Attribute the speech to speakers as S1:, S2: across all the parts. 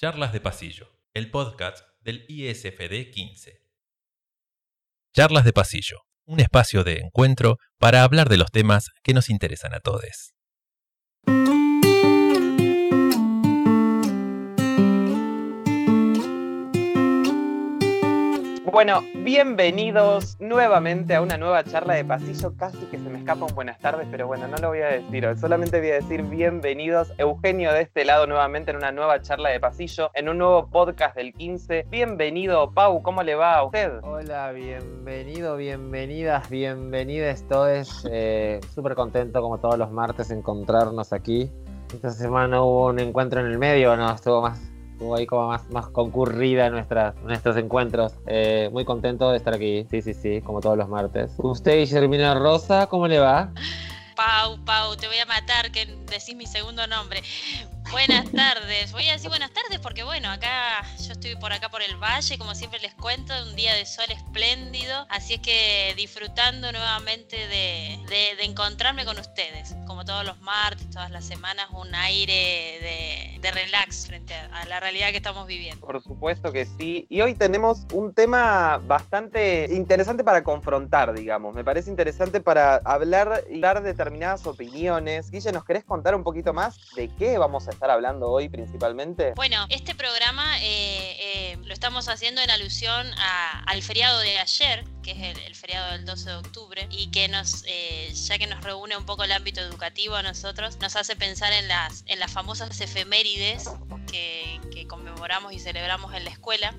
S1: Charlas de Pasillo, el podcast del ISFD 15. Charlas de Pasillo, un espacio de encuentro para hablar de los temas que nos interesan a todos.
S2: Bueno, bienvenidos nuevamente a una nueva charla de pasillo. Casi que se me escapa un buenas tardes, pero bueno, no lo voy a decir hoy. Solamente voy a decir bienvenidos. Eugenio de este lado nuevamente en una nueva charla de pasillo, en un nuevo podcast del 15. Bienvenido, Pau, ¿cómo le va a usted?
S3: Hola, bienvenido, bienvenidas, bienvenidas todos. Eh, Súper contento como todos los martes encontrarnos aquí. Esta semana hubo un encuentro en el medio, ¿no? Estuvo más estuvo ahí como más, más concurrida nuestras, nuestros encuentros. Eh, muy contento de estar aquí, sí, sí, sí, como todos los martes. Usted, Guillermina Rosa, ¿cómo le va?
S4: Pau, Pau, te voy a matar que decís mi segundo nombre. Buenas tardes. Voy a decir buenas tardes porque, bueno, acá yo estoy por acá por el valle, como siempre les cuento, un día de sol espléndido. Así es que disfrutando nuevamente de, de, encontrarme con ustedes. Como todos los martes, todas las semanas, un aire de, de relax frente a, la realidad que estamos viviendo.
S2: Por supuesto que sí. Y hoy tenemos un tema bastante interesante para confrontar, digamos. Me parece interesante para hablar y dar determinadas opiniones. Guille, ¿nos querés contar un poquito más de qué vamos a estar hablando hoy principalmente?
S4: Bueno, este programa eh, eh, lo estamos haciendo en alusión a, al feriado de ayer, que es el, el, feriado del 12 de octubre, y que nos, eh, ya que nos reúne un poco el ámbito educativo a nosotros, nos hace pensar en las, en las famosas efemérides que, que conmemoramos y celebramos en la escuela.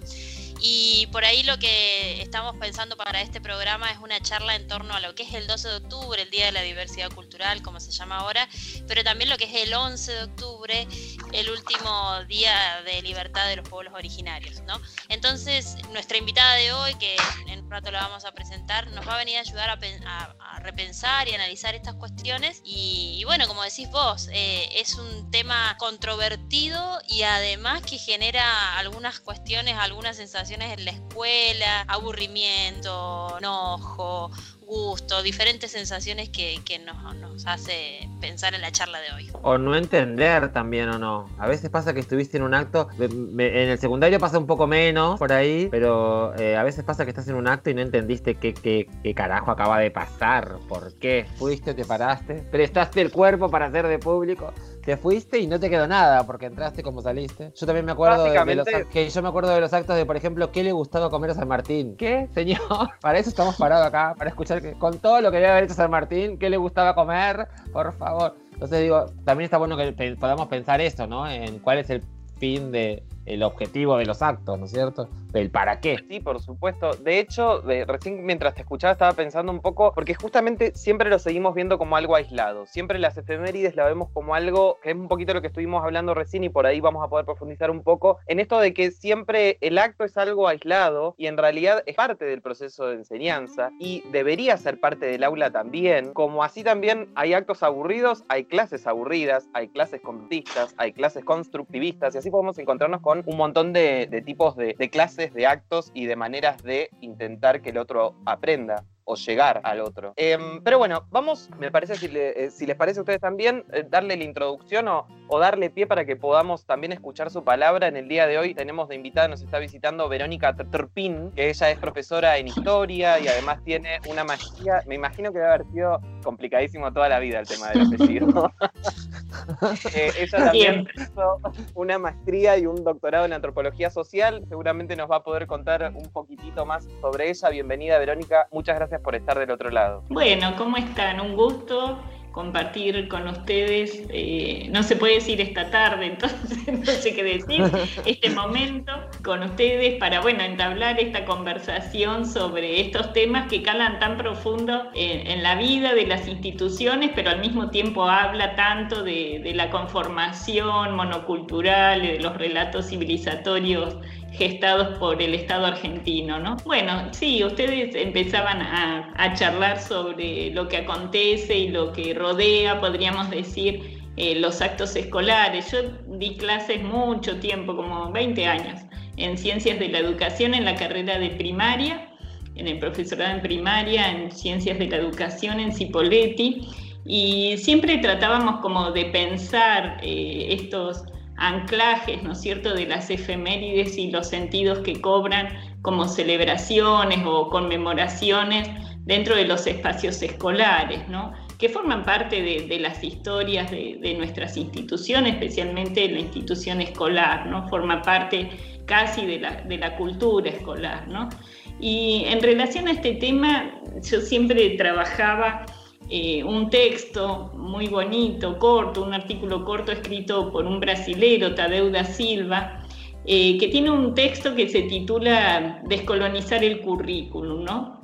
S4: Y por ahí lo que estamos pensando para este programa es una charla en torno a lo que es el 12 de octubre, el Día de la Diversidad Cultural, como se llama ahora, pero también lo que es el 11 de octubre, el último día de libertad de los pueblos originarios, ¿no? Entonces, nuestra invitada de hoy, que en un rato la vamos a presentar, nos va a venir a ayudar a, a, a repensar y analizar estas cuestiones. Y, y bueno, como decís vos, eh, es un tema controvertido y además que genera algunas cuestiones, algunas sensaciones en la escuela, aburrimiento, enojo, gusto, diferentes sensaciones que, que nos, hace pensar en la charla de hoy.
S3: O no entender también o no. A veces pasa que estuviste en un acto, en el secundario pasa un poco menos por ahí, pero eh, a veces pasa que estás en un acto y no entendiste qué, qué, qué carajo acaba de pasar, por qué. Fuiste, te paraste, prestaste el cuerpo para hacer de público te fuiste y no te quedó nada porque entraste como saliste. Yo también me acuerdo de, de, los que yo me acuerdo de los actos de, por ejemplo, qué le gustaba comer a San Martín. ¿Qué, señor? Para eso estamos parados acá, para escuchar que, con todo lo que debe haber hecho San Martín, qué le gustaba comer, por favor. Entonces digo, también está bueno que podamos pensar eso, ¿no? En cuál es el fin de el objetivo de los actos, ¿no es cierto? El para qué.
S2: Sí, por supuesto. De hecho, de, recién mientras te escuchaba estaba pensando un poco, porque justamente siempre lo seguimos viendo como algo aislado. Siempre las efemérides la vemos como algo, que es un poquito lo que estuvimos hablando recién y por ahí vamos a poder profundizar un poco, en esto de que siempre el acto es algo aislado y en realidad es parte del proceso de enseñanza y debería ser parte del aula también, como así también hay actos aburridos, hay clases aburridas, hay clases completistas, hay clases constructivistas y así podemos encontrarnos con un montón de, de tipos de, de, clases, de actos y de maneras de intentar que el otro aprenda o llegar al otro. Eh, pero bueno, vamos, me parece, si, le, eh, si, les parece a ustedes también, eh, darle la introducción o, o, darle pie para que podamos también escuchar su palabra. En el día de hoy tenemos de invitada, nos está visitando Verónica Turpin, que ella es profesora en historia y además tiene una maestría. Me imagino que debe haber sido complicadísimo toda la vida el tema del apellido. eh, ella también hizo una maestría y un doctorado en antropología social. Seguramente nos va a poder contar un poquitito más sobre ella. Bienvenida, Verónica. Muchas gracias por estar del otro lado.
S5: Bueno, ¿cómo están? Un gusto compartir con ustedes, eh, no se puede decir esta tarde, entonces no sé qué decir, este momento con ustedes para, bueno, entablar esta conversación sobre estos temas que calan tan profundo en, en la vida de las instituciones, pero al mismo tiempo habla tanto de, de la conformación monocultural, de los relatos civilizatorios gestados por el Estado argentino, ¿no? Bueno, sí, ustedes empezaban a, charlar sobre lo que acontece y lo que rodea, podríamos decir, eh, los actos escolares. Yo di clases mucho tiempo, como 20 años, en ciencias de la educación en la carrera de primaria, en el profesorado en primaria, en ciencias de la educación en Cipolletti, y siempre tratábamos como de pensar eh, estos anclajes, ¿no es cierto?, de las efemérides y los sentidos que cobran como celebraciones o conmemoraciones dentro de los espacios escolares, ¿no? que forman parte de, las historias de, nuestras instituciones, especialmente la institución escolar, ¿no? forma parte casi de la, de la cultura escolar. ¿no? Y en relación a este tema, yo siempre trabajaba eh, un texto muy bonito, corto, un artículo corto escrito por un brasilero, Tadeu da Silva, eh, que tiene un texto que se titula Descolonizar el currículum, ¿no?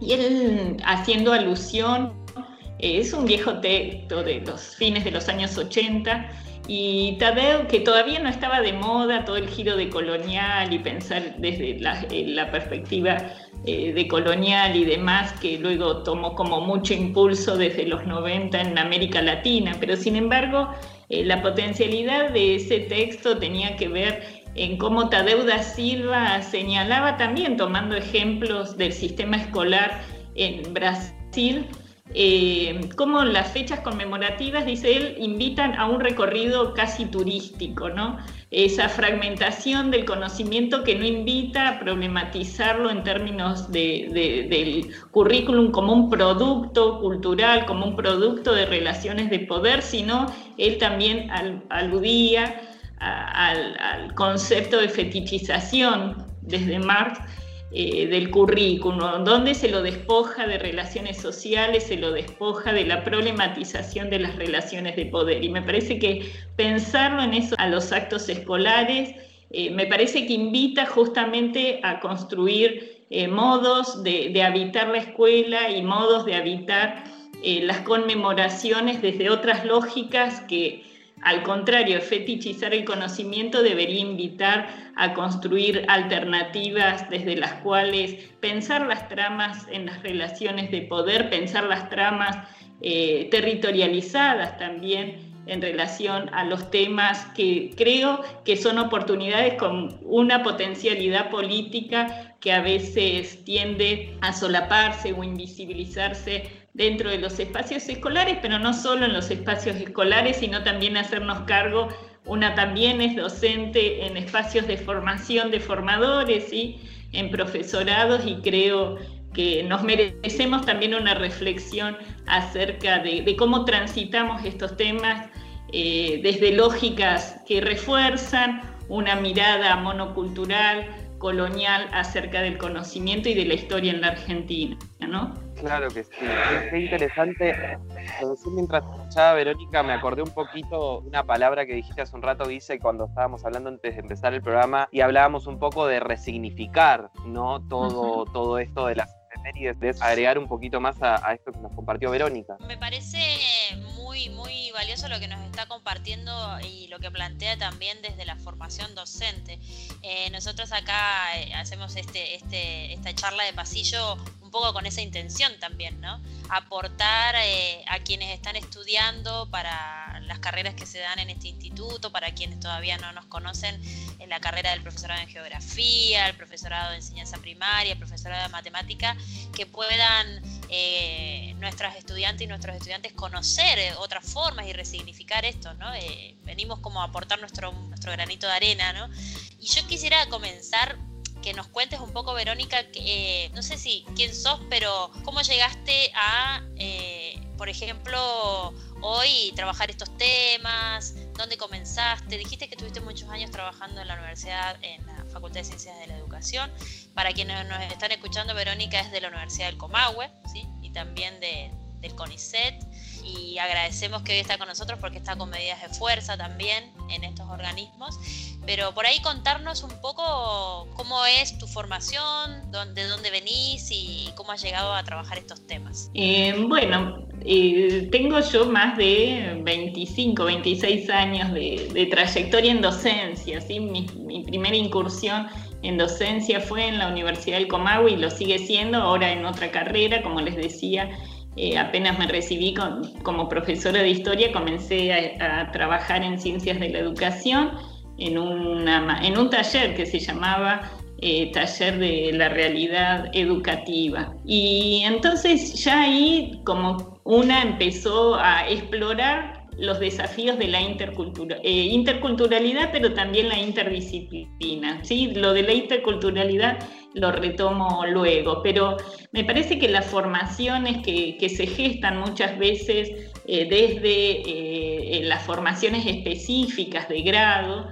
S5: Y él, haciendo alusión, eh, es un viejo texto de los fines de los años 80, y Tadeu, que todavía no estaba de moda todo el giro de colonial y pensar desde la, perspectiva eh, de colonial y demás, que luego tomó como mucho impulso desde los 90 en América Latina, pero sin embargo eh, la potencialidad de ese texto tenía que ver en cómo Tadeu da Silva señalaba también, tomando ejemplos del sistema escolar en Brasil, eh, como las fechas conmemorativas, dice él, invitan a un recorrido casi turístico, ¿no? Esa fragmentación del conocimiento que no invita a problematizarlo en términos del currículum como un producto cultural, como un producto de relaciones de poder, sino él también aludía al concepto de fetichización desde Marx eh, del currículum, donde se lo despoja de relaciones sociales, se lo despoja de la problematización de las relaciones de poder. Y me parece que pensarlo en eso a los actos escolares, eh, me parece que invita justamente a construir eh, modos de, habitar la escuela y modos de habitar las conmemoraciones desde otras lógicas que al contrario, fetichizar el conocimiento debería invitar a construir alternativas desde las cuales pensar las tramas en las relaciones de poder, pensar las tramas eh, territorializadas también en relación a los temas que creo que son oportunidades con una potencialidad política que a veces tiende a solaparse o invisibilizarse dentro de los espacios escolares, pero no solo en los espacios escolares, sino también hacernos cargo, una también es docente en espacios de formación de formadores y en profesorados y creo que nos merecemos también una reflexión acerca de, cómo transitamos estos temas eh, desde lógicas que refuerzan una mirada monocultural, colonial acerca del conocimiento y de la historia en la Argentina, ¿no?
S2: Claro que sí. Qué interesante. Mientras escuchaba Verónica, me acordé un poquito una palabra que dijiste hace un rato, dice, cuando estábamos hablando antes de empezar el programa y hablábamos un poco de resignificar, ¿no? Todo, todo esto de las efemérides, de agregar un poquito más a, a esto que nos compartió Verónica.
S4: Me parece muy, muy valioso lo que nos está compartiendo y lo que plantea también desde la formación docente. Eh, nosotros acá eh, hacemos este, este, esta charla de pasillo poco con esa intención también, ¿no? Aportar eh, a quienes están estudiando para las carreras que se dan en este instituto, para quienes todavía no nos conocen, en la carrera del profesorado en geografía, el profesorado de enseñanza primaria, el profesorado de matemática, que puedan nuestras estudiantes y nuestros estudiantes conocer otras formas y resignificar esto, ¿no? Eh, venimos como a aportar nuestro, nuestro granito de arena, ¿no? Y yo quisiera comenzar que nos cuentes un poco, Verónica, eh, no sé si quién sos, pero cómo llegaste a, eh, por ejemplo, hoy trabajar estos temas, dónde comenzaste, dijiste que tuviste muchos años trabajando en la universidad, en la Facultad de Ciencias de la Educación. Para quienes nos están escuchando, Verónica es de la Universidad del Comahue, ¿sí? Y también de, del CONICET y agradecemos que hoy está con nosotros porque está con medidas de fuerza también en estos organismos. Pero por ahí contarnos un poco cómo es tu formación, de dónde venís y cómo has llegado a trabajar estos temas.
S5: Eh, bueno, eh, tengo yo más de 25, 26 años de, trayectoria en docencia. ¿sí? Mi, mi, primera incursión en docencia fue en la Universidad del Comahue y lo sigue siendo ahora en otra carrera, como les decía, eh, apenas me recibí como profesora de historia, comencé a, trabajar en ciencias de la educación en, en un taller que se llamaba eh, Taller de la Realidad Educativa. Y entonces ya ahí como una empezó a explorar los desafíos de la eh, interculturalidad, pero también la interdisciplina. ¿sí? Lo de la interculturalidad lo retomo luego, pero me parece que las formaciones que, se gestan muchas veces eh, desde eh, las formaciones específicas de grado,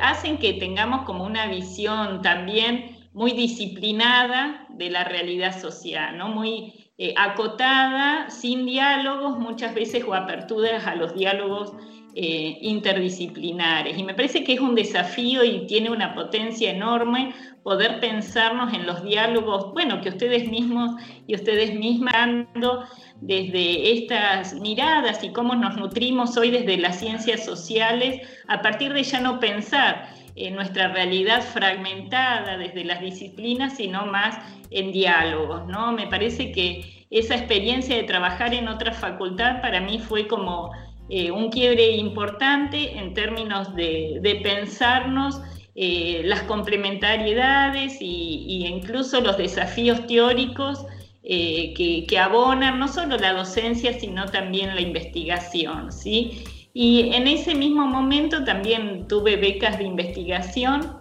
S5: hacen que tengamos como una visión también muy disciplinada de la realidad social, ¿no? muy eh, acotada, sin diálogos, muchas veces o aperturas a los diálogos eh, interdisciplinares. Y me parece que es un desafío y tiene una potencia enorme poder pensarnos en los diálogos, bueno, que ustedes mismos y ustedes mismas dando desde estas miradas y cómo nos nutrimos hoy desde las ciencias sociales, a partir de ya no pensar en nuestra realidad fragmentada desde las disciplinas, sino más en diálogos, ¿no? Me parece que esa experiencia de trabajar en otra facultad para mí fue como eh, un quiebre importante en términos de, pensarnos eh, las complementariedades y, incluso los desafíos teóricos eh, que, que, abonan no solo la docencia, sino también la investigación, ¿sí? Y en ese mismo momento también tuve becas de investigación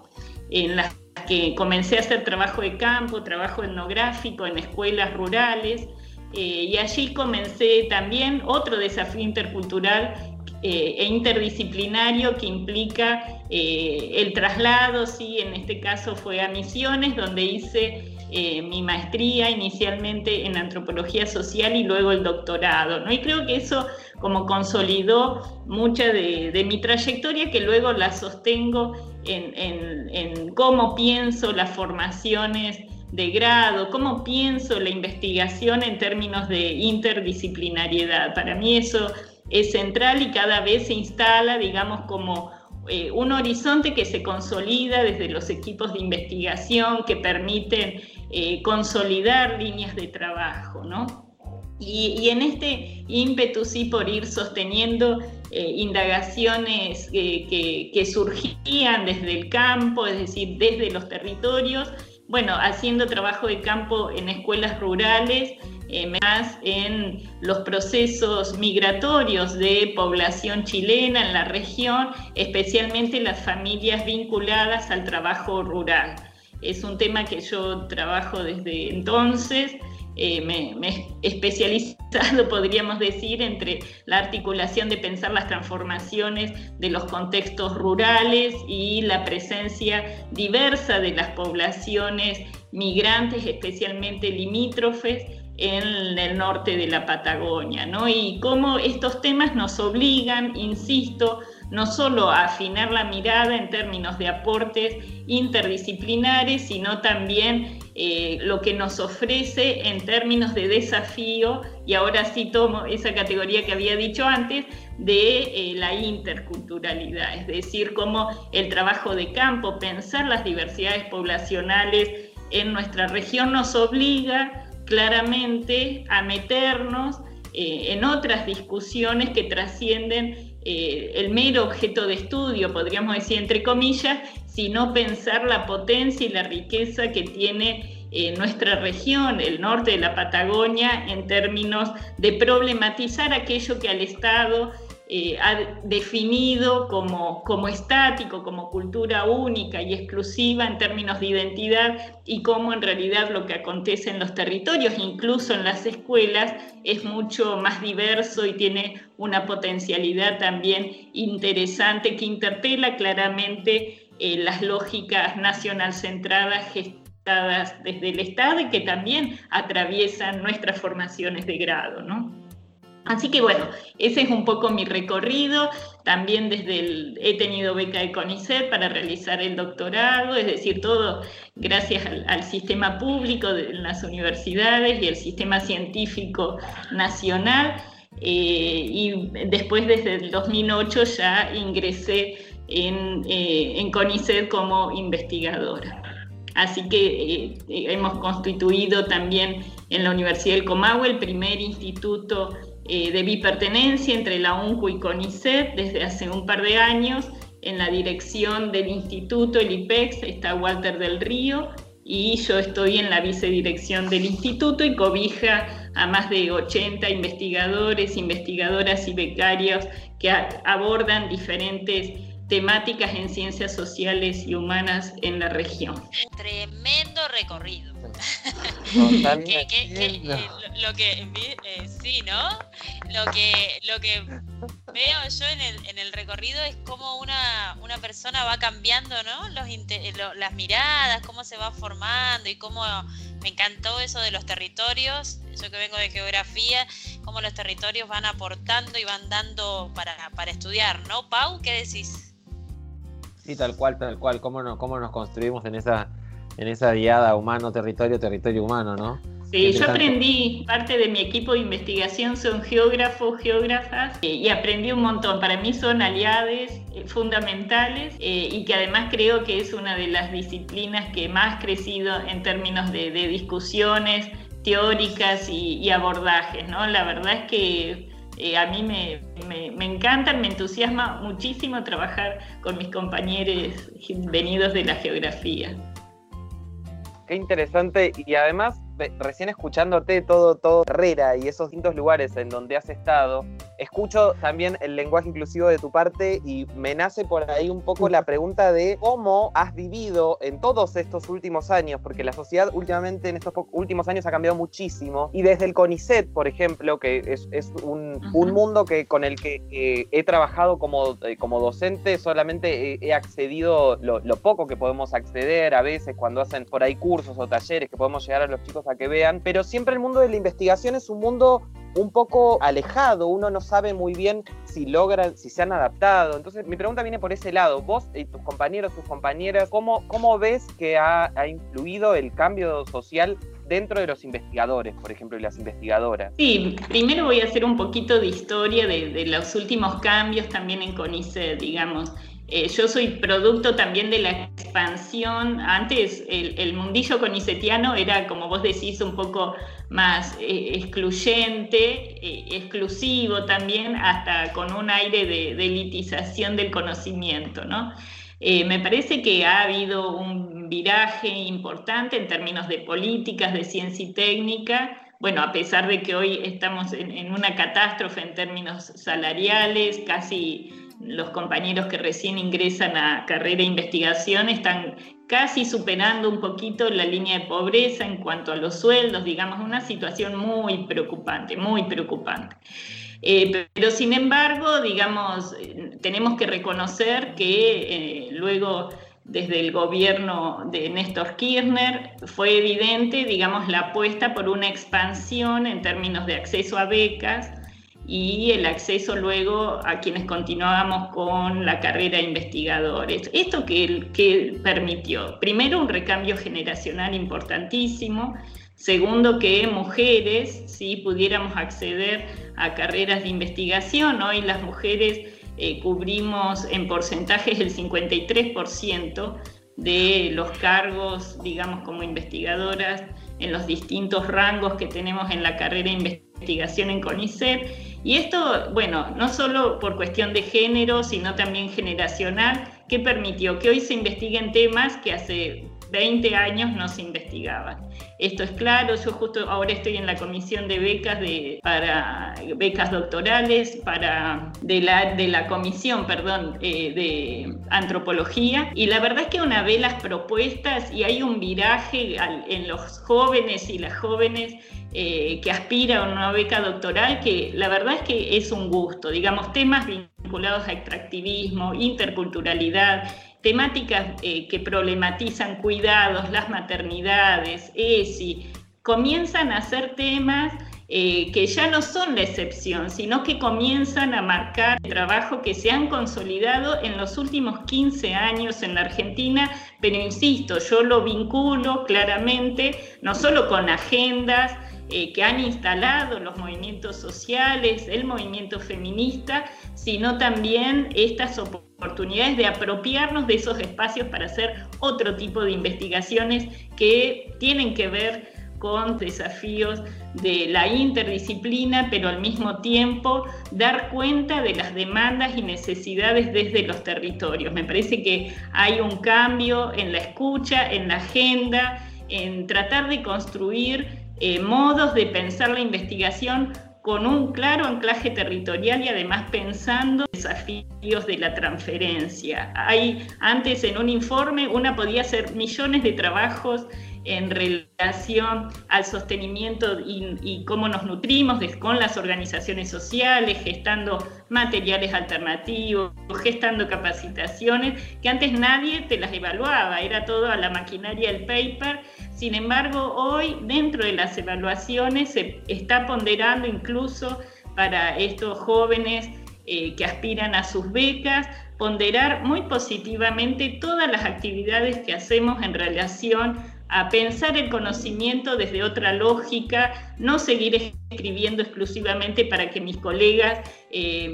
S5: en las que comencé a hacer trabajo de campo, trabajo etnográfico en escuelas rurales. Eh, y allí comencé también otro desafío intercultural eh, e interdisciplinario que implica eh, el traslado, sí, en este caso fue a Misiones, donde hice mi maestría inicialmente en antropología social y luego el doctorado, ¿no? Y creo que eso como consolidó mucha de, mi trayectoria que luego la sostengo en, cómo pienso las formaciones de grado, cómo pienso la investigación en términos de interdisciplinariedad. Para mí eso es central y cada vez se instala, digamos, como eh, un horizonte que se consolida desde los equipos de investigación que permiten eh, consolidar líneas de trabajo, ¿no? Y, en este ímpetu sí por ir sosteniendo eh, indagaciones que, surgían desde el campo, es decir, desde los territorios, bueno, haciendo trabajo de campo en escuelas rurales, eh, más en los procesos migratorios de población chilena en la región, especialmente las familias vinculadas al trabajo rural. Es un tema que yo trabajo desde entonces eh, me, he especializado, podríamos decir, entre la articulación de pensar las transformaciones de los contextos rurales y la presencia diversa de las poblaciones migrantes, especialmente limítrofes, en el norte de la Patagonia, ¿no? Y cómo estos temas nos obligan, insisto, no solo afinar la mirada en términos de aportes interdisciplinares, sino también eh, lo que nos ofrece en términos de desafío, y ahora sí tomo esa categoría que había dicho antes, de eh, la interculturalidad, es decir, cómo el trabajo de campo, pensar las diversidades poblacionales en nuestra región nos obliga claramente a meternos eh, en otras discusiones que trascienden el mero objeto de estudio, podríamos decir entre comillas, sino pensar la potencia y la riqueza que tiene eh, nuestra región, el norte de la Patagonia, en términos de problematizar aquello que al Estado eh, ha definido como, como estático, como cultura única y exclusiva en términos de identidad y cómo en realidad lo que acontece en los territorios, incluso en las escuelas, es mucho más diverso y tiene una potencialidad también interesante que interpela claramente eh, las lógicas nacional centradas gestadas desde el Estado y que también atraviesan nuestras formaciones de grado, ¿no? Así que bueno, ese es un poco mi recorrido. También desde el, he tenido beca de CONICET para realizar el doctorado, es decir, todo gracias al, sistema público de las universidades y el sistema científico nacional. Eh, y después desde el 2008 ya ingresé en, eh, en CONICET como investigadora. Así que eh, hemos constituido también en la Universidad del Comahue el primer instituto eh, de bipertenencia entre la UNCU y CONICET desde hace un par de años. En la dirección del instituto, el IPEX, está Walter del Río y yo estoy en la vicedirección del instituto y cobija a más de 80 investigadores, investigadoras y becarios que abordan diferentes temáticas en ciencias sociales y humanas en la región.
S4: Tremendo recorrido.
S2: Totalmente.
S4: lo que eh, sí, ¿no? Lo que, lo que veo yo en el, en el recorrido es cómo una, una persona va cambiando, ¿no? Los, las miradas, cómo se va formando y cómo me encantó eso de los territorios, yo que vengo de geografía, cómo los territorios van aportando y van dando para, para estudiar, ¿no? Pau, ¿qué decís?
S3: Sí, tal cual, tal cual, cómo nos, cómo nos construimos en esa, en esa diada humano-territorio, territorio humano, ¿no?
S5: Sí, yo aprendí, parte de mi equipo de investigación son geógrafos, geógrafas, eh, y aprendí un montón. Para mí son aliados eh, fundamentales eh, y que además creo que es una de las disciplinas que más ha crecido en términos de, discusiones teóricas y, abordajes, ¿no? La verdad es que a mí me, me, me, me entusiasma muchísimo trabajar con mis compañeros venidos de la geografía.
S2: Qué interesante y además recién escuchándote todo, todo Herrera y esos distintos lugares en donde has estado, escucho también el lenguaje inclusivo de tu parte y me nace por ahí un poco la pregunta de cómo has vivido en todos estos últimos años, porque la sociedad últimamente en estos últimos años ha cambiado muchísimo y desde el CONICET, por ejemplo, que es, un, mundo que, con el que he trabajado como, eh, como docente, solamente he, accedido lo, lo poco que podemos acceder a veces cuando hacen por ahí cursos o talleres que podemos llegar a los chicos a que vean, pero siempre el mundo de la investigación es un mundo un poco alejado, uno no sabe muy bien si logran, si se han adaptado. Entonces, mi pregunta viene por ese lado. Vos y tus compañeros, tus compañeras, ¿cómo, cómo ves que ha, influido el cambio social dentro de los investigadores, por ejemplo, y las investigadoras?
S5: Sí, primero voy a hacer un poquito de historia de, de los últimos cambios también en CONICET, digamos. Eh, yo soy producto también de la expansión. Antes el, mundillo conicetiano era, como vos decís, un poco más eh, excluyente, eh, exclusivo también, hasta con un aire de, elitización del conocimiento. ¿no? me parece que ha habido un viraje importante en términos de políticas, de ciencia y técnica. Bueno, a pesar de que hoy estamos en una catástrofe en términos salariales, casi los compañeros que recién ingresan a carrera de investigación están casi superando un poquito la línea de pobreza en cuanto a los sueldos, digamos, una situación muy preocupante, muy preocupante. Eh, pero sin embargo, digamos, tenemos que reconocer que eh, luego desde el gobierno de Néstor Kirchner fue evidente, digamos, la apuesta por una expansión en términos de acceso a becas, y el acceso luego a quienes continuábamos con la carrera de investigadores. ¿Esto que, que permitió? Primero, un recambio generacional importantísimo. Segundo, que mujeres sí pudiéramos acceder a carreras de investigación. Hoy las mujeres eh, cubrimos en porcentajes el 53% de los cargos, digamos, como investigadoras en los distintos rangos que tenemos en la carrera de investigación en CONICET y esto, bueno, no solo por cuestión de género, sino también generacional, que permitió que hoy se investiguen temas que hace 20 años no se investigaban. Esto es claro, yo justo ahora estoy en la comisión de becas de, para becas doctorales para de la, de la comisión, perdón, eh, de antropología y la verdad es que una ve las propuestas y hay un viraje en los jóvenes y las jóvenes eh, que aspira a una beca doctoral, que la verdad es que es un gusto, digamos, temas vinculados a extractivismo, interculturalidad, temáticas eh, que problematizan cuidados, las maternidades, ESI, comienzan a ser temas eh, que ya no son la excepción, sino que comienzan a marcar el trabajo que se han consolidado en los últimos 15 años en la Argentina, pero insisto, yo lo vinculo claramente no solo con agendas, eh, que han instalado los movimientos sociales, el movimiento feminista, sino también estas oportunidades de apropiarnos de esos espacios para hacer otro tipo de investigaciones que tienen que ver con desafíos de la interdisciplina, pero al mismo tiempo dar cuenta de las demandas y necesidades desde los territorios. Me parece que hay un cambio en la escucha, en la agenda, en tratar de construir eh, modos de pensar la investigación con un claro anclaje territorial y además pensando desafíos de la transferencia. Hay antes en un informe una podía hacer millones de trabajos en relación al sostenimiento y, cómo nos nutrimos con las organizaciones sociales, gestando materiales alternativos, gestando capacitaciones, que antes nadie te las evaluaba, era todo a la maquinaria del paper. Sin embargo, hoy dentro de las evaluaciones se está ponderando incluso para estos jóvenes eh, que aspiran a sus becas, ponderar muy positivamente todas las actividades que hacemos en relación a pensar el conocimiento desde otra lógica, no seguir escribiendo exclusivamente para que mis colegas eh,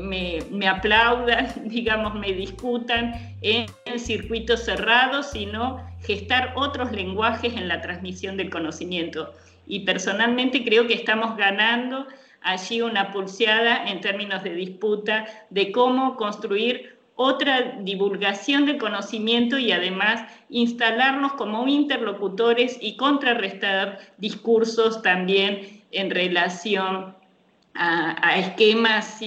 S5: me, aplaudan, digamos, me discutan en, circuitos cerrados, sino gestar otros lenguajes en la transmisión del conocimiento. Y personalmente creo que estamos ganando allí una pulseada en términos de disputa de cómo construir otra divulgación del conocimiento y además instalarnos como interlocutores y contrarrestar discursos también en relación a, esquemas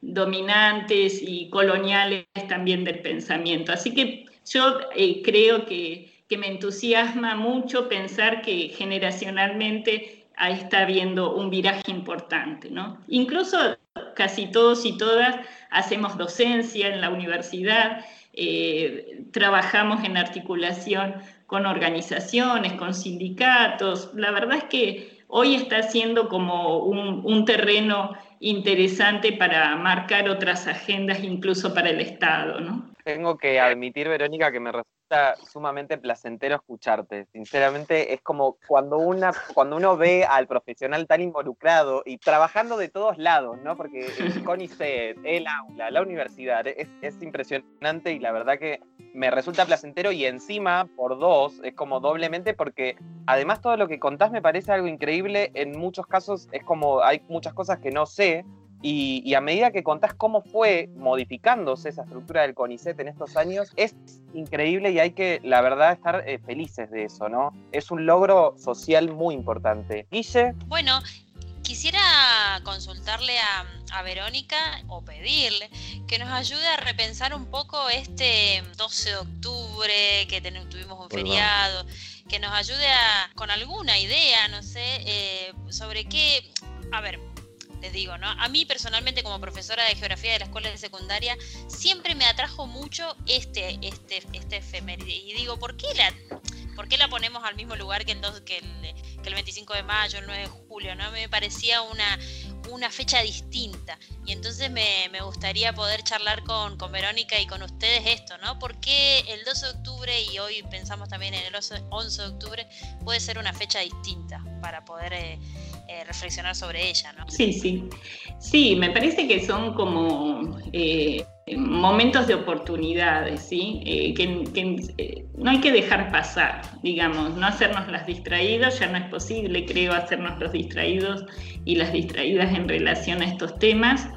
S5: dominantes y coloniales también del pensamiento. Así que yo eh, creo que, me entusiasma mucho pensar que generacionalmente está habiendo un viraje importante. ¿no? Incluso casi todos y todas hacemos docencia en la universidad, eh, trabajamos en articulación con organizaciones, con sindicatos. La verdad es que hoy está siendo como un, terreno interesante para marcar otras agendas, incluso para el Estado.
S2: Tengo que admitir, Verónica, que me sumamente placentero escucharte. Sinceramente, es como cuando, una, cuando uno ve al profesional tan involucrado y trabajando de todos lados, ¿no? Porque el CONICET, el aula, la universidad, es, es impresionante y la verdad que me resulta placentero y encima, por dos, es como doblemente porque además todo lo que contás me parece algo increíble. En muchos casos es como hay muchas cosas que no sé y, a medida que contás cómo fue modificándose esa estructura del CONICET en estos años, es increíble y hay que, la verdad, estar eh, felices de eso, ¿no? Es un logro social muy importante. Guille.
S4: Bueno, quisiera consultarle a, Verónica o pedirle que nos ayude a repensar un poco este 12 de octubre, que tuvimos un feriado, que nos ayude con alguna idea, no sé, eh, sobre qué, a ver, les digo, ¿no? A mí personalmente como profesora de geografía de la escuela de secundaria siempre me atrajo mucho este, este, este efeméride. Y digo, ¿por qué la, por qué la ponemos al mismo lugar que el, que el, que el 25 de mayo, el 9 de julio? ¿no? Me parecía una, una fecha distinta. Y entonces me, me gustaría poder charlar con, con, Verónica y con ustedes esto, ¿no? ¿Por qué el 12 de octubre y hoy pensamos también en el 11 de octubre puede ser una fecha distinta para poder... Eh, eh, reflexionar sobre ella, ¿no?
S5: Sí, sí. Sí, me parece que son como eh, momentos de oportunidades, ¿sí? Eh, que, no hay que dejar pasar, digamos, no hacernos las distraídas, ya no es posible, creo, hacernos los distraídos y las distraídas en relación a estos temas.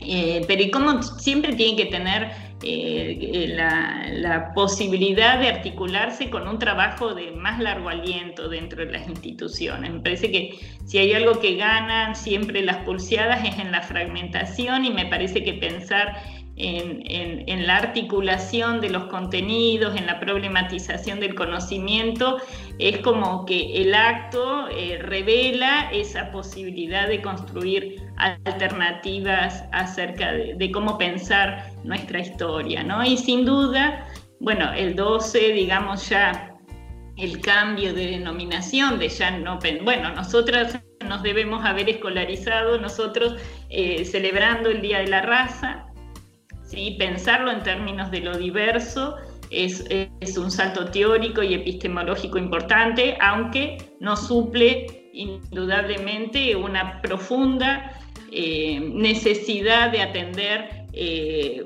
S5: pero y como siempre tiene que tener eh, la, posibilidad de articularse con un trabajo de más largo aliento dentro de las instituciones. Me parece que si hay algo que ganan siempre las pulseadas es en la fragmentación y me parece que pensar en, la articulación de los contenidos, en la problematización del conocimiento, es como que el acto eh, revela esa posibilidad de construir alternativas acerca de, cómo pensar nuestra historia, ¿no? Y sin duda, bueno, el 12, digamos ya el cambio de denominación, de ya no, bueno, nosotras nos debemos haber escolarizado nosotros eh, celebrando el Día de la Raza, ¿sí? pensarlo en términos de lo diverso es, un salto teórico y epistemológico importante, aunque no suple indudablemente una profunda eh, necesidad de atender eh,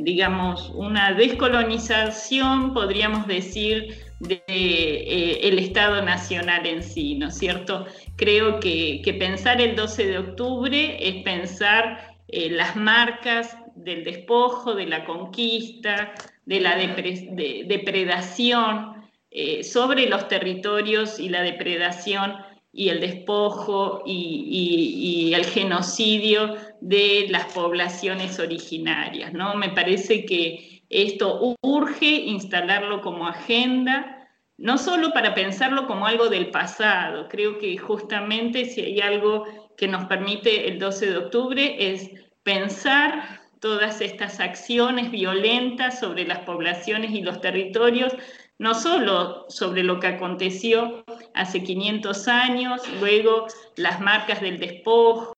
S5: digamos, una descolonización, podríamos decir, del de, eh, Estado Nacional en sí, ¿no es cierto? Creo que, que pensar el 12 de octubre es pensar las marcas del despojo, de la conquista, de la depredación, eh, sobre los territorios y la depredación y el despojo y, el genocidio de las poblaciones originarias. ¿no? Me parece que esto urge instalarlo como agenda, no solo para pensarlo como algo del pasado, creo que justamente si hay algo que nos permite el 12 de octubre es pensar todas estas acciones violentas sobre las poblaciones y los territorios no solo sobre lo que aconteció hace 500 años, luego las marcas del despojo,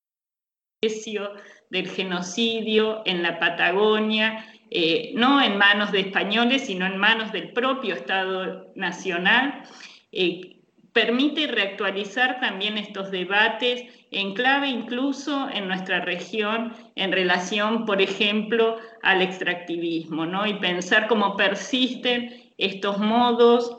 S5: del genocidio en la Patagonia, eh, no en manos de españoles, sino en manos del propio Estado Nacional, eh, permite reactualizar también estos debates en clave incluso en nuestra región en relación, por ejemplo, al extractivismo, ¿no? y pensar cómo persisten estos modos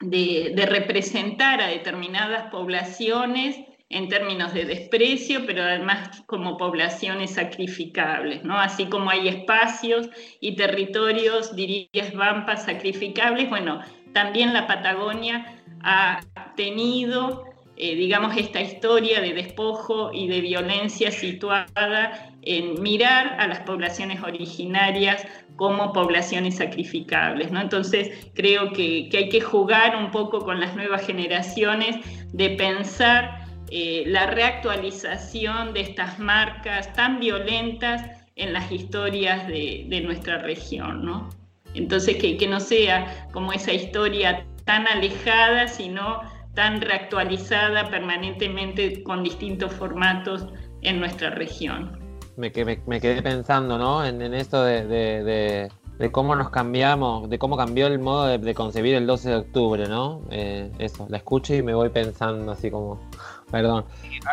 S5: de, representar a determinadas poblaciones en términos de desprecio, pero además como poblaciones sacrificables, ¿no? Así como hay espacios y territorios, dirías, vampas sacrificables, bueno, también la Patagonia ha tenido, eh, digamos, esta historia de despojo y de violencia situada en mirar a las poblaciones originarias como poblaciones sacrificables. ¿no? Entonces creo que, hay que jugar un poco con las nuevas generaciones de pensar eh, la reactualización de estas marcas tan violentas en las historias de, nuestra región. ¿no? Entonces que, que no sea como esa historia tan alejada, sino tan reactualizada permanentemente con distintos formatos en nuestra región
S3: me, me, quedé pensando, ¿no? En, esto de, cómo nos cambiamos, de cómo cambió el modo de, concebir el 12 de octubre, ¿no? Eh, eso, la escucho y me voy pensando así como, perdón,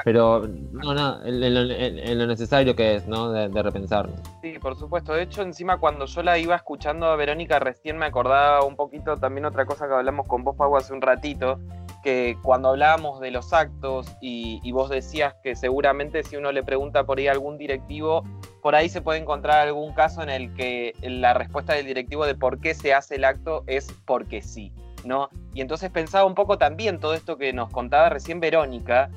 S3: pero no, no, en, lo necesario que es, ¿no? De, de repensarlo.
S2: Sí, por supuesto. De hecho, encima cuando yo la iba escuchando a Verónica, recién me acordaba un poquito también otra cosa que hablamos con vos, Pau, hace un ratito, que cuando hablábamos de los actos y, vos decías que seguramente si uno le pregunta por ahí a algún directivo, por ahí se puede encontrar algún caso en el que la respuesta del directivo de por qué se hace el acto es porque sí, ¿no? Y entonces pensaba un poco también todo esto que nos contaba recién Verónica,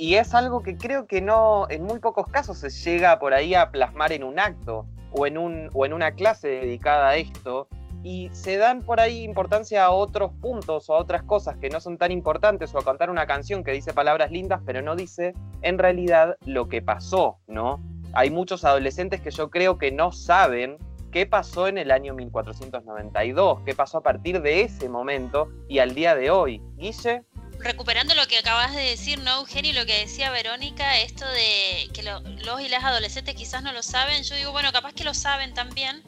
S2: y es algo que creo que no, en muy pocos casos se llega por ahí a plasmar en un acto o en, un, o en una clase dedicada a esto, y se dan por ahí importancia a otros puntos o a otras cosas que no son tan importantes o a cantar una canción que dice palabras lindas pero no dice en realidad lo que pasó, ¿no? Hay muchos adolescentes que yo creo que no saben qué pasó en el año 1492, qué pasó a partir de ese momento y al día de hoy. Guille.
S4: Recuperando lo que acabas de decir, ¿no, Eugenio? Lo que decía Verónica, esto de que los y las adolescentes quizás no lo saben, yo digo, bueno, capaz que lo saben también,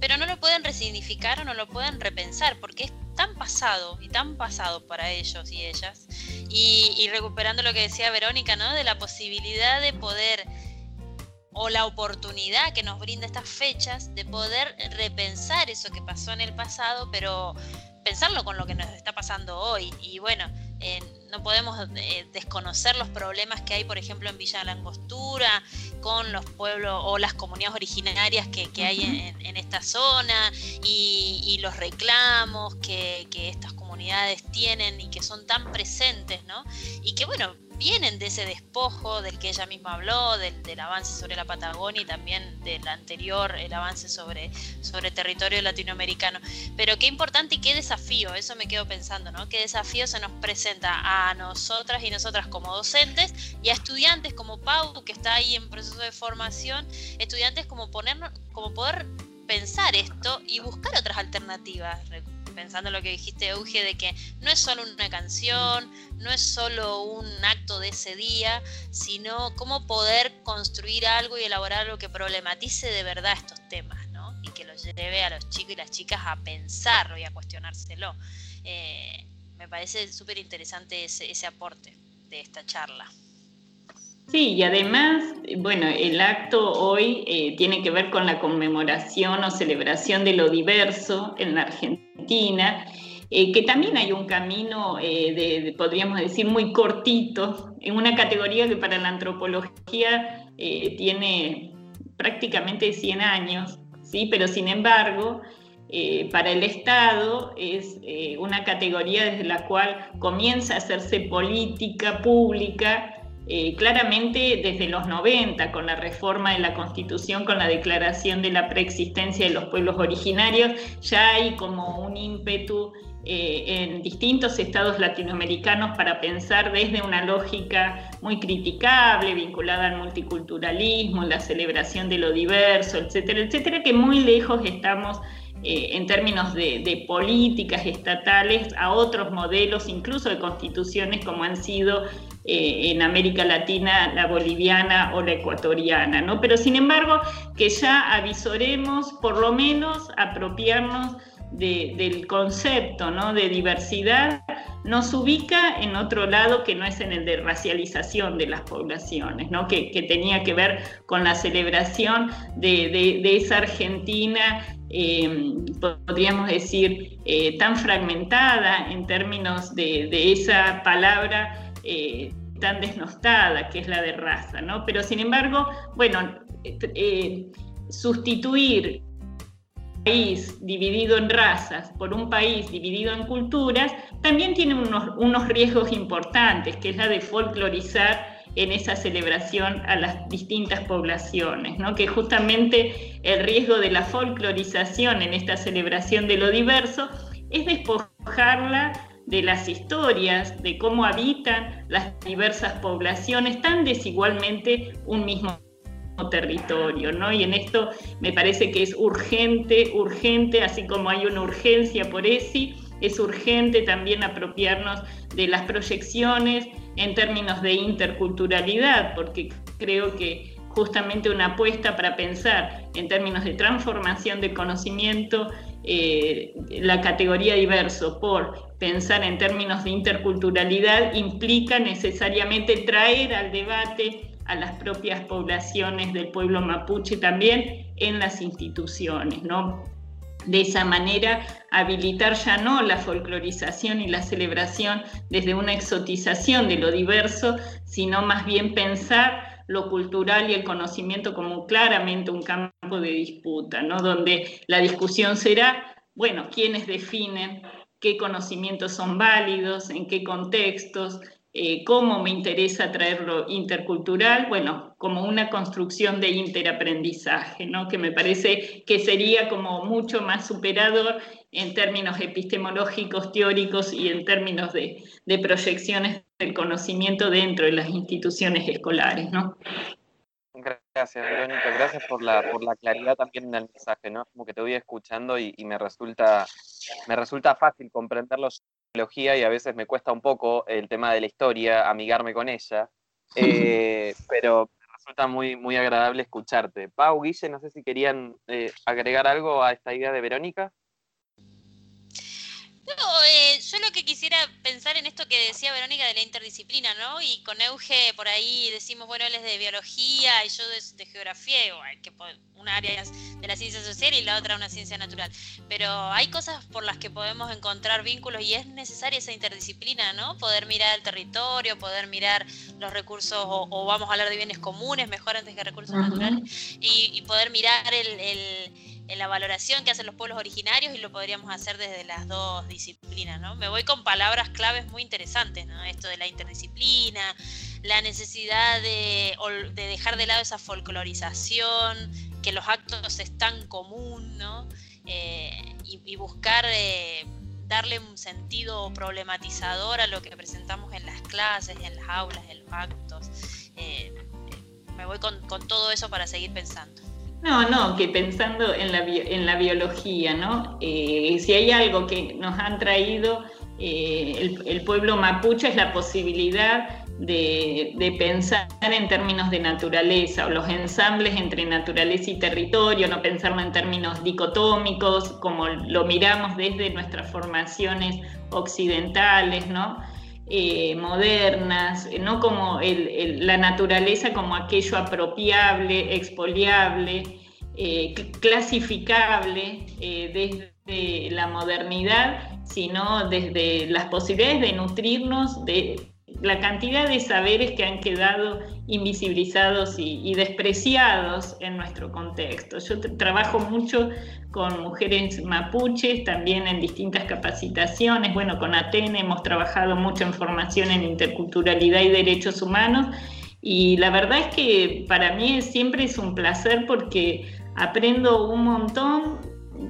S4: pero no lo pueden resignificar o no lo pueden repensar porque es tan pasado y tan pasado para ellos y ellas. Y, recuperando lo que decía Verónica, ¿no? De la posibilidad de poder o la oportunidad que nos brinda estas fechas de poder repensar eso que pasó en el pasado, pero pensarlo con lo que nos está pasando hoy. Y bueno, no podemos eh, desconocer los problemas que hay, por ejemplo, en Villa Langostura, con los pueblos o las comunidades originarias que, hay en, esta zona y, los reclamos que, que, estas comunidades tienen y que son tan presentes, ¿no? Y que, bueno, vienen de ese despojo del que ella misma habló, del, avance sobre la Patagonia y también del anterior, el avance sobre, sobre territorio latinoamericano. Pero qué importante y qué desafío, eso me quedo pensando, ¿no? Qué desafío se nos presenta a nosotras y nosotras como docentes y a estudiantes como Pau, que está ahí en proceso de formación, estudiantes como, ponernos, como poder pensar esto y buscar otras alternativas pensando en lo que dijiste, Euge, de que no es solo una canción, no es solo un acto de ese día, sino cómo poder construir algo y elaborar algo que problematice de verdad estos temas, ¿no? Y que los lleve a los chicos y las chicas a pensarlo y a cuestionárselo. Eh, me parece súper interesante ese aporte de esta charla.
S5: Sí, y además, bueno, el acto hoy eh, tiene que ver con la conmemoración o celebración de lo diverso en la Argentina, eh, que también hay un camino, eh, de, podríamos decir, muy cortito, en una categoría que para la antropología tiene prácticamente 100 años, ¿sí? pero sin embargo, para el Estado es una categoría desde la cual comienza a hacerse política pública eh, claramente desde los 90, con la reforma de la Constitución, con la declaración de la preexistencia de los pueblos originarios, ya hay como un ímpetu en distintos estados latinoamericanos para pensar desde una lógica muy criticable, vinculada al multiculturalismo, la celebración de lo diverso, etcétera, etcétera, que muy lejos estamos eh, en términos de, políticas estatales a otros modelos, incluso de constituciones como han sido eh, en América Latina la boliviana o la ecuatoriana. ¿no? Pero sin embargo, que ya avisoremos, por lo menos apropiarnos del concepto ¿no? de diversidad nos ubica en otro lado que no es en el de racialización de las poblaciones, ¿no? que, tenía que ver con la celebración de, esa Argentina, em, podríamos decir, eh, tan fragmentada en términos de, esa palabra eh, tan desnostada que es la de raza. ¿no? Pero sin embargo, bueno, eh, sustituir país dividido en razas por un país dividido en culturas, también tiene unos, unos riesgos importantes, que es la de folclorizar en esa celebración a las distintas poblaciones, ¿no? que justamente el riesgo de la folclorización en esta celebración de lo diverso es despojarla de las historias, de cómo habitan las diversas poblaciones tan desigualmente un mismo territorio, ¿no? Y en esto me parece que es urgente, urgente, así como hay una urgencia por ESI, es urgente también apropiarnos de las proyecciones en términos de interculturalidad, porque creo que justamente una apuesta para pensar en términos de transformación de conocimiento, eh, la categoría diverso por pensar en términos de interculturalidad implica necesariamente traer al debate a las propias poblaciones del pueblo mapuche también en las instituciones, ¿no? De esa manera, habilitar ya no la folclorización y la celebración desde una exotización de lo diverso, sino más bien pensar lo cultural y el conocimiento como claramente un campo de disputa, ¿no? donde la discusión será, bueno, quiénes definen qué conocimientos son válidos, en qué contextos, eh, cómo me interesa traerlo intercultural, bueno, como una construcción de interaprendizaje, ¿no? que me parece que sería como mucho más superador en términos epistemológicos, teóricos y en términos de, proyecciones del conocimiento dentro de las instituciones escolares. ¿no?
S2: Gracias, Verónica. Gracias por la, por la claridad también en el mensaje, ¿no? Como que te voy escuchando y, y me, resulta, me resulta fácil comprenderlos y a veces me cuesta un poco el tema de la historia, amigarme con ella, eh, pero resulta muy, muy agradable escucharte. Pau, Guille, no sé si querían eh, agregar algo a esta idea de Verónica.
S4: No, eh, yo lo que quisiera pensar en esto que decía Verónica de la interdisciplina, ¿no? Y con Euge por ahí decimos, bueno, él es de biología y yo de, geografía, que una área de la ciencia social y la otra una ciencia natural. Pero hay cosas por las que podemos encontrar vínculos y es necesaria esa interdisciplina, ¿no? Poder mirar el territorio, poder mirar los recursos, o, vamos a hablar de bienes comunes, mejor antes que recursos naturales, y, poder mirar el en la valoración que hacen los pueblos originarios y lo podríamos hacer desde las dos disciplinas, ¿no? Me voy con palabras claves muy interesantes, ¿no? Esto de la interdisciplina, la necesidad de, dejar de lado esa folclorización, que los actos están común, ¿no? Eh, y, buscar eh, darle un sentido problematizador a lo que presentamos en las clases, en las aulas, en los actos. Eh, me voy con todo eso para seguir pensando.
S5: No, no, que pensando en la, en la biología, ¿no? Eh, si hay algo que nos han traído eh, el, pueblo mapuche es la posibilidad de, de, pensar en términos de naturaleza o los ensambles entre naturaleza y territorio, no pensarlo en términos dicotómicos como lo miramos desde nuestras formaciones occidentales, ¿no? Eh, modernas, eh, no como la naturaleza como aquello apropiable, expoliable, eh, clasificable desde la modernidad, sino desde las posibilidades de nutrirnos de, la cantidad de saberes que han quedado invisibilizados y, despreciados en nuestro contexto. Yo trabajo mucho con mujeres mapuches, también en distintas capacitaciones. Bueno, con Atene hemos trabajado mucho en formación en interculturalidad y derechos humanos. Y la verdad es que para mí siempre es un placer porque aprendo un montón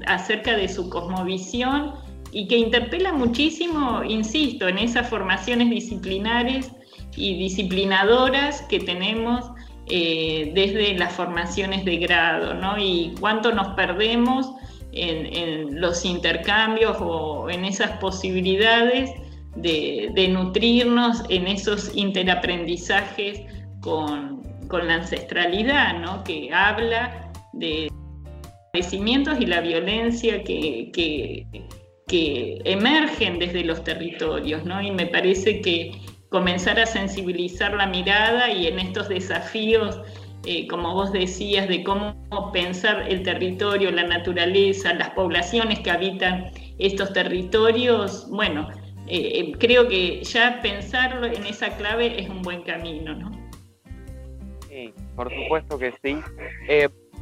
S5: acerca de su cosmovisión y que interpela muchísimo, insisto, en esas formaciones disciplinares y disciplinadoras que tenemos eh, desde las formaciones de grado, ¿no? Y cuánto nos perdemos en, los intercambios o en esas posibilidades de, nutrirnos en esos interaprendizajes con, la ancestralidad, ¿no? Que habla de padecimientos y la violencia que emergen desde los territorios, ¿no? Y me parece que comenzar a sensibilizar la mirada y en estos desafíos, eh, como vos decías, de cómo pensar el territorio, la naturaleza, las poblaciones que habitan estos territorios, bueno, eh, eh, creo que ya pensarlo en esa clave es un buen camino, ¿no?
S2: Sí, por supuesto que sí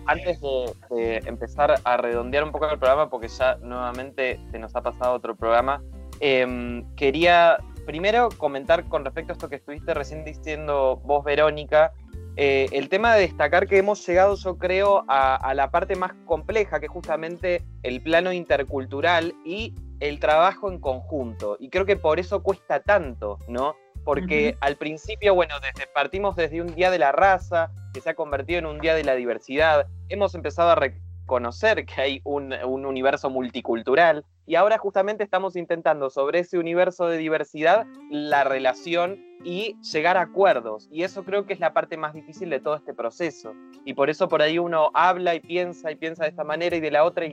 S2: antes de, empezar a redondear un poco el programa, porque ya nuevamente se nos ha pasado otro programa, em, quería primero comentar con respecto a esto que estuviste recién diciendo vos, Verónica, eh, el tema de destacar que hemos llegado, yo creo, a, a, la parte más compleja, que es justamente el plano intercultural y el trabajo en conjunto. Y creo que por eso cuesta tanto, ¿no? Porque al principio, bueno, desde, partimos desde un día de la raza, que se ha convertido en un día de la diversidad, hemos empezado a reconocer que hay un, universo multicultural y ahora justamente estamos intentando sobre ese universo de diversidad la relación y llegar a acuerdos. Y eso creo que es la parte más difícil de todo este proceso. Y por eso por ahí uno habla y piensa y piensa de esta manera y de la otra.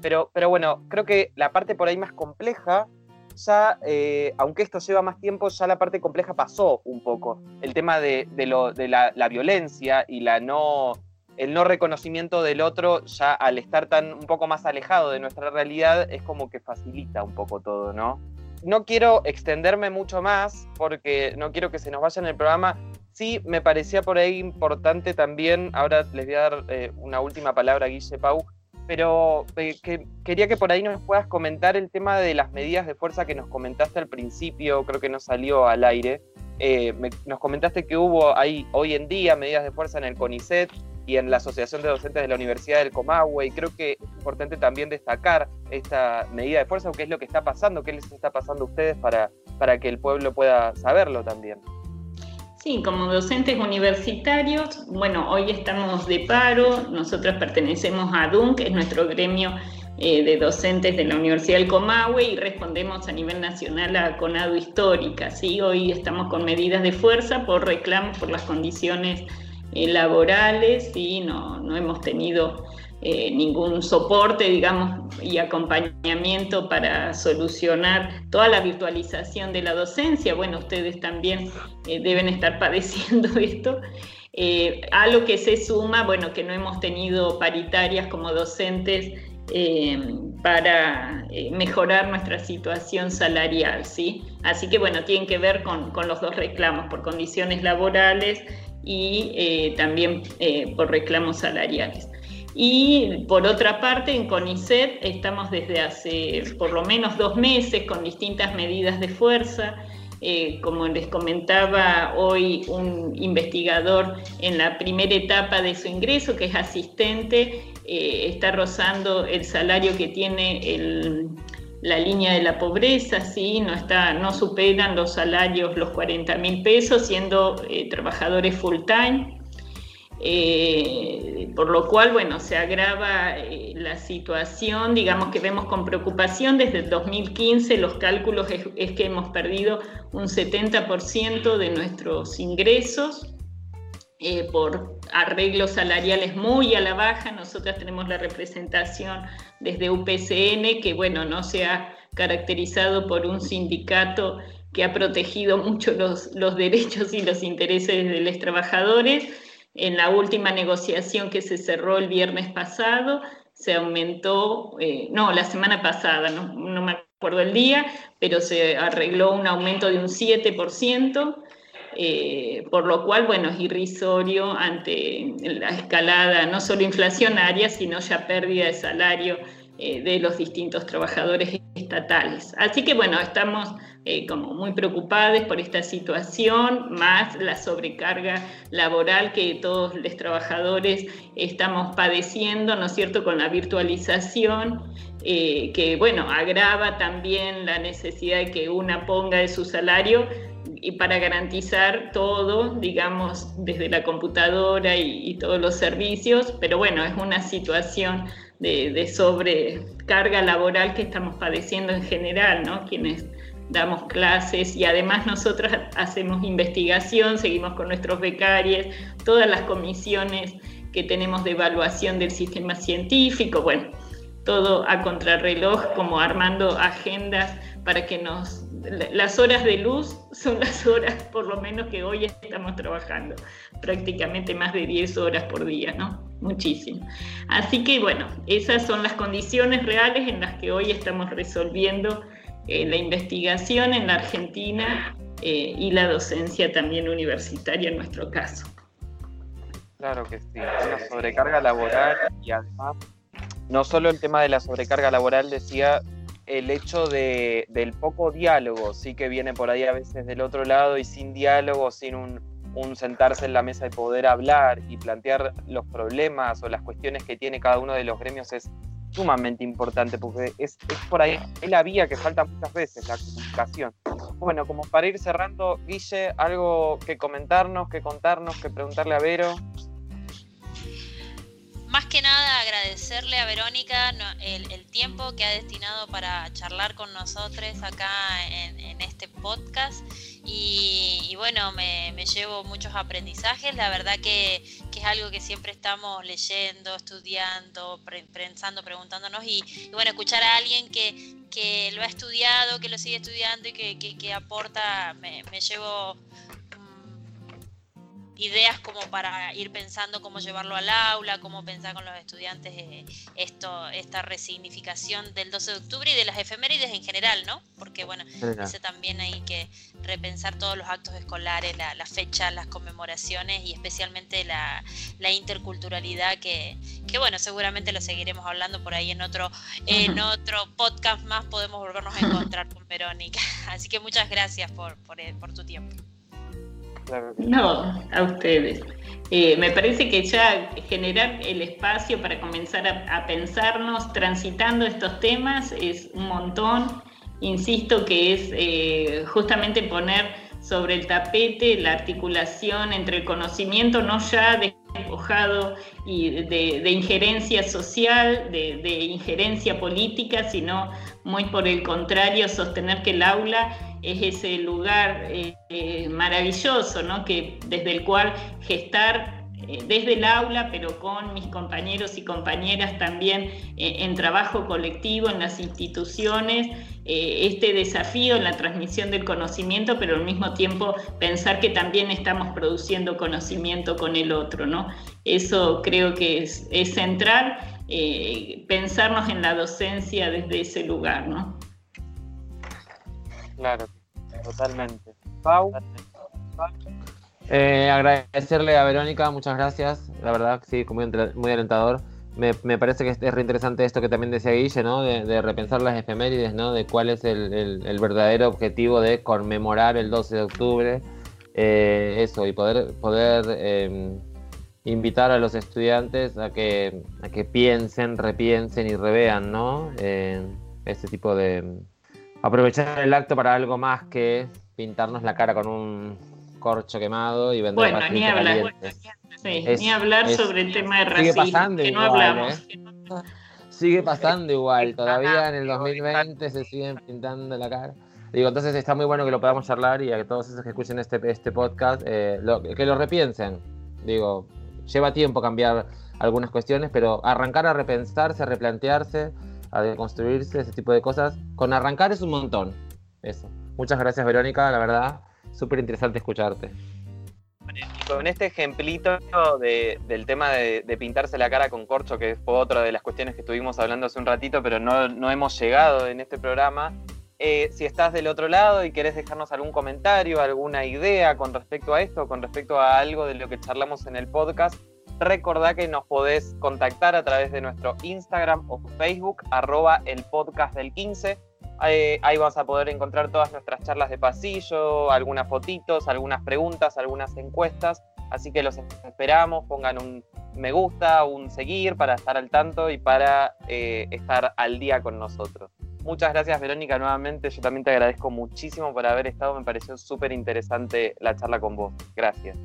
S2: pero, pero bueno, creo que la parte por ahí más compleja ya, eh, aunque esto lleva más tiempo, ya la parte compleja pasó un poco. El tema de, lo, de la, violencia y la no, el no reconocimiento del otro, ya al estar tan un poco más alejado de nuestra realidad, es como que facilita un poco todo, ¿no? No quiero extenderme mucho más porque no quiero que se nos vaya en el programa. Sí, me parecía por ahí importante también, ahora les voy a dar eh, una última palabra a Guille Pau, pero eh, quería que por ahí nos puedas comentar el tema de las medidas de fuerza que nos comentaste al principio, creo que no salió al aire. Eh, nos comentaste que hubo ahí hoy en día medidas de fuerza en el CONICET y en la Asociación de Docentes de la Universidad del Comahue, y creo que es importante también destacar esta medida de fuerza, qué es lo que está pasando, qué les está pasando a ustedes para, para que el pueblo pueda saberlo también.
S5: Sí, como docentes universitarios, bueno, hoy estamos de paro, nosotros pertenecemos a DUN, que es nuestro gremio eh, de docentes de la Universidad del Comahue y respondemos a nivel nacional a CONADO Histórica. ¿sí? Hoy estamos con medidas de fuerza por reclamos por las condiciones eh, laborales y no, no hemos tenido eh, ningún soporte, digamos, y acompañamiento para solucionar toda la virtualización de la docencia. Bueno, ustedes también eh, deben estar padeciendo esto. Eh, a lo que se suma, bueno, que no hemos tenido paritarias como docentes para mejorar nuestra situación salarial, ¿sí? Así que, bueno, tienen que ver con, con los dos reclamos, por condiciones laborales y también por reclamos salariales. Y por otra parte, en CONICET estamos desde hace por lo menos dos meses con distintas medidas de fuerza. Eh, como les comentaba hoy un investigador en la primera etapa de su ingreso, que es asistente, eh, está rozando el salario que tiene la línea de la pobreza, ¿sí? no, está, no superan los salarios los 40 mil pesos, siendo eh, trabajadores full time. Eh, por lo cual, bueno, se agrava eh, la situación, digamos que vemos con preocupación desde el 2015, los cálculos es, que hemos perdido un 70% de nuestros ingresos eh, por arreglos salariales muy a la baja. Nosotros tenemos la representación desde UPCN, que bueno, no se ha caracterizado por un sindicato que ha protegido mucho los, los derechos y los intereses de los trabajadores en la última negociación que se cerró el viernes pasado, se aumentó, eh, no, la semana pasada, no, me acuerdo el día, pero se arregló un aumento de un 7%. Eh, por lo cual, bueno, es irrisorio ante la escalada no solo inflacionaria, sino ya pérdida de salario eh, de los distintos trabajadores estatales. Así que bueno, estamos eh, como muy preocupados por esta situación, más la sobrecarga laboral que todos los trabajadores estamos padeciendo, ¿no es cierto?, con la virtualización, eh, que bueno, agrava también la necesidad de que una ponga de su salario y para garantizar todo, digamos, desde la computadora y, todos los servicios, pero bueno, es una situación de, sobrecarga laboral que estamos padeciendo en general, ¿no? Quienes damos clases y además nosotros hacemos investigación, seguimos con nuestros becarios, todas las comisiones que tenemos de evaluación del sistema científico, bueno, todo a contrarreloj, como armando agendas para que nos... Las horas de luz son las horas por lo menos que hoy estamos trabajando, prácticamente más de 10 horas por día, ¿no? Muchísimo. Así que bueno, esas son las condiciones reales en las que hoy estamos resolviendo eh, la investigación en la Argentina eh, y la docencia también universitaria en nuestro caso.
S2: Claro que sí, una sobrecarga laboral y además no solo el tema de la sobrecarga laboral, decía el hecho de, del poco diálogo, sí que viene por ahí a veces del otro lado y sin diálogo, sin un, un sentarse en la mesa y poder hablar y plantear los problemas o las cuestiones que tiene cada uno de los gremios es sumamente importante porque es, por ahí es la vía que falta muchas veces, la comunicación. Bueno, como para ir cerrando, Guille, algo que comentarnos, que contarnos, que preguntarle a Vero.
S4: Más que nada agradecerle a Verónica el, tiempo que ha destinado para charlar con nosotros acá en, este podcast. Y, bueno, me, llevo muchos aprendizajes, la verdad que, es algo que siempre estamos leyendo, estudiando, pensando, preguntándonos. Y, bueno, escuchar a alguien que, lo ha estudiado, que lo sigue estudiando y que, aporta, me, me llevo ideas como para ir pensando cómo llevarlo al aula, cómo pensar con los estudiantes eh, esto, esta resignificación del 12 de octubre y de las efemérides en general, ¿no? Porque bueno, ese también hay que repensar todos los actos escolares, las fechas, las conmemoraciones y especialmente la, interculturalidad que, que, bueno, seguramente lo seguiremos hablando por ahí en otro, en otro podcast más, podemos volvernos a encontrar con Verónica. Así que muchas gracias por, por, por tu tiempo.
S5: No, a ustedes. Eh, me parece que ya generar el espacio para comenzar a, pensarnos transitando estos temas es un montón. Insisto que es eh, justamente poner sobre el tapete la articulación entre el conocimiento no ya despojado y de, injerencia social, de, injerencia política, sino muy por el contrario, sostener que el aula es ese lugar eh, eh, maravilloso, ¿no? que, desde el cual gestar eh, desde el aula, pero con mis compañeros y compañeras también en trabajo colectivo, en las instituciones, este desafío en la transmisión del conocimiento, pero al mismo tiempo pensar que también estamos produciendo conocimiento con el otro. ¿no? Eso creo que es, es central, pensarnos en la docencia desde ese lugar. ¿no?
S2: Claro, totalmente. Pau.
S3: Eh, agradecerle a Verónica, muchas gracias. La verdad, sí, muy, muy alentador. Me, parece que es reinteresante esto que también decía Guille, ¿no? De, repensar las efemérides, ¿no? De cuál es el, verdadero objetivo de conmemorar el 12 de octubre. Eh, eso, y poder, poder em, invitar a los estudiantes a que, a que piensen, repiensen y revean, ¿no? Eh, este tipo de, aprovechar el acto para algo más que pintarnos la cara con un corcho quemado y vender
S5: Bueno, ni hablar, ni hablar sobre el tema de racismo, que no hablamos. ¿eh?
S3: Sigue pasando igual, todavía en el 2020 se siguen pintando la cara. Digo, entonces está muy bueno que lo podamos charlar y a que todos esos que escuchen este, este podcast, eh, que lo repiensen. Digo, lleva tiempo cambiar algunas cuestiones, pero arrancar a repensarse, a replantearse a deconstruirse, ese tipo de cosas. Con arrancar es un montón. Eso. Muchas gracias, Verónica, la verdad, súper interesante escucharte.
S2: Con este ejemplito del tema de, pintarse la cara con corcho, que fue otra de las cuestiones que estuvimos hablando hace un ratito, pero no, no hemos llegado en este programa, Eh, si estás del otro lado y querés dejarnos algún comentario, alguna idea con respecto a esto, con respecto a algo de lo que charlamos en el podcast, recordá que nos podés contactar a través de nuestro Instagram o Facebook, arroba el podcast del 15. Eh, ahí vas a poder encontrar todas nuestras charlas de pasillo, algunas fotitos, algunas preguntas, algunas encuestas. Así que los esperamos, pongan un me gusta, un seguir para estar al tanto y para eh, estar al día con nosotros. Muchas gracias Verónica nuevamente, yo también te agradezco muchísimo por haber estado, me pareció súper interesante la charla con vos. Gracias.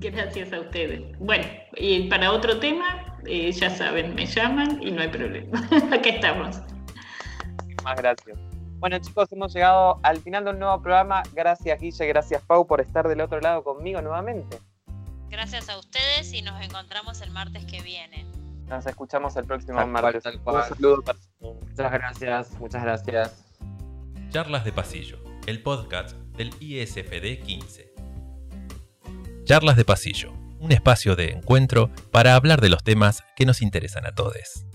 S5: Gracias a ustedes. Bueno, y para otro tema, eh, ya saben, me llaman y no hay problema. Aquí estamos.
S2: Más gracias. Bueno chicos, hemos llegado al final de un nuevo programa. Gracias Guille, gracias Pau por estar del otro lado conmigo nuevamente.
S4: Gracias a ustedes y nos encontramos el martes que viene.
S2: Nos escuchamos el próximo
S3: Tal cual,
S2: martes.
S3: tal cual.
S2: Un saludo para
S3: Muchas gracias, muchas gracias.
S1: Charlas de Pasillo, el podcast del ISFD 15. Charlas de Pasillo, un espacio de encuentro para hablar de los temas que nos interesan a todos.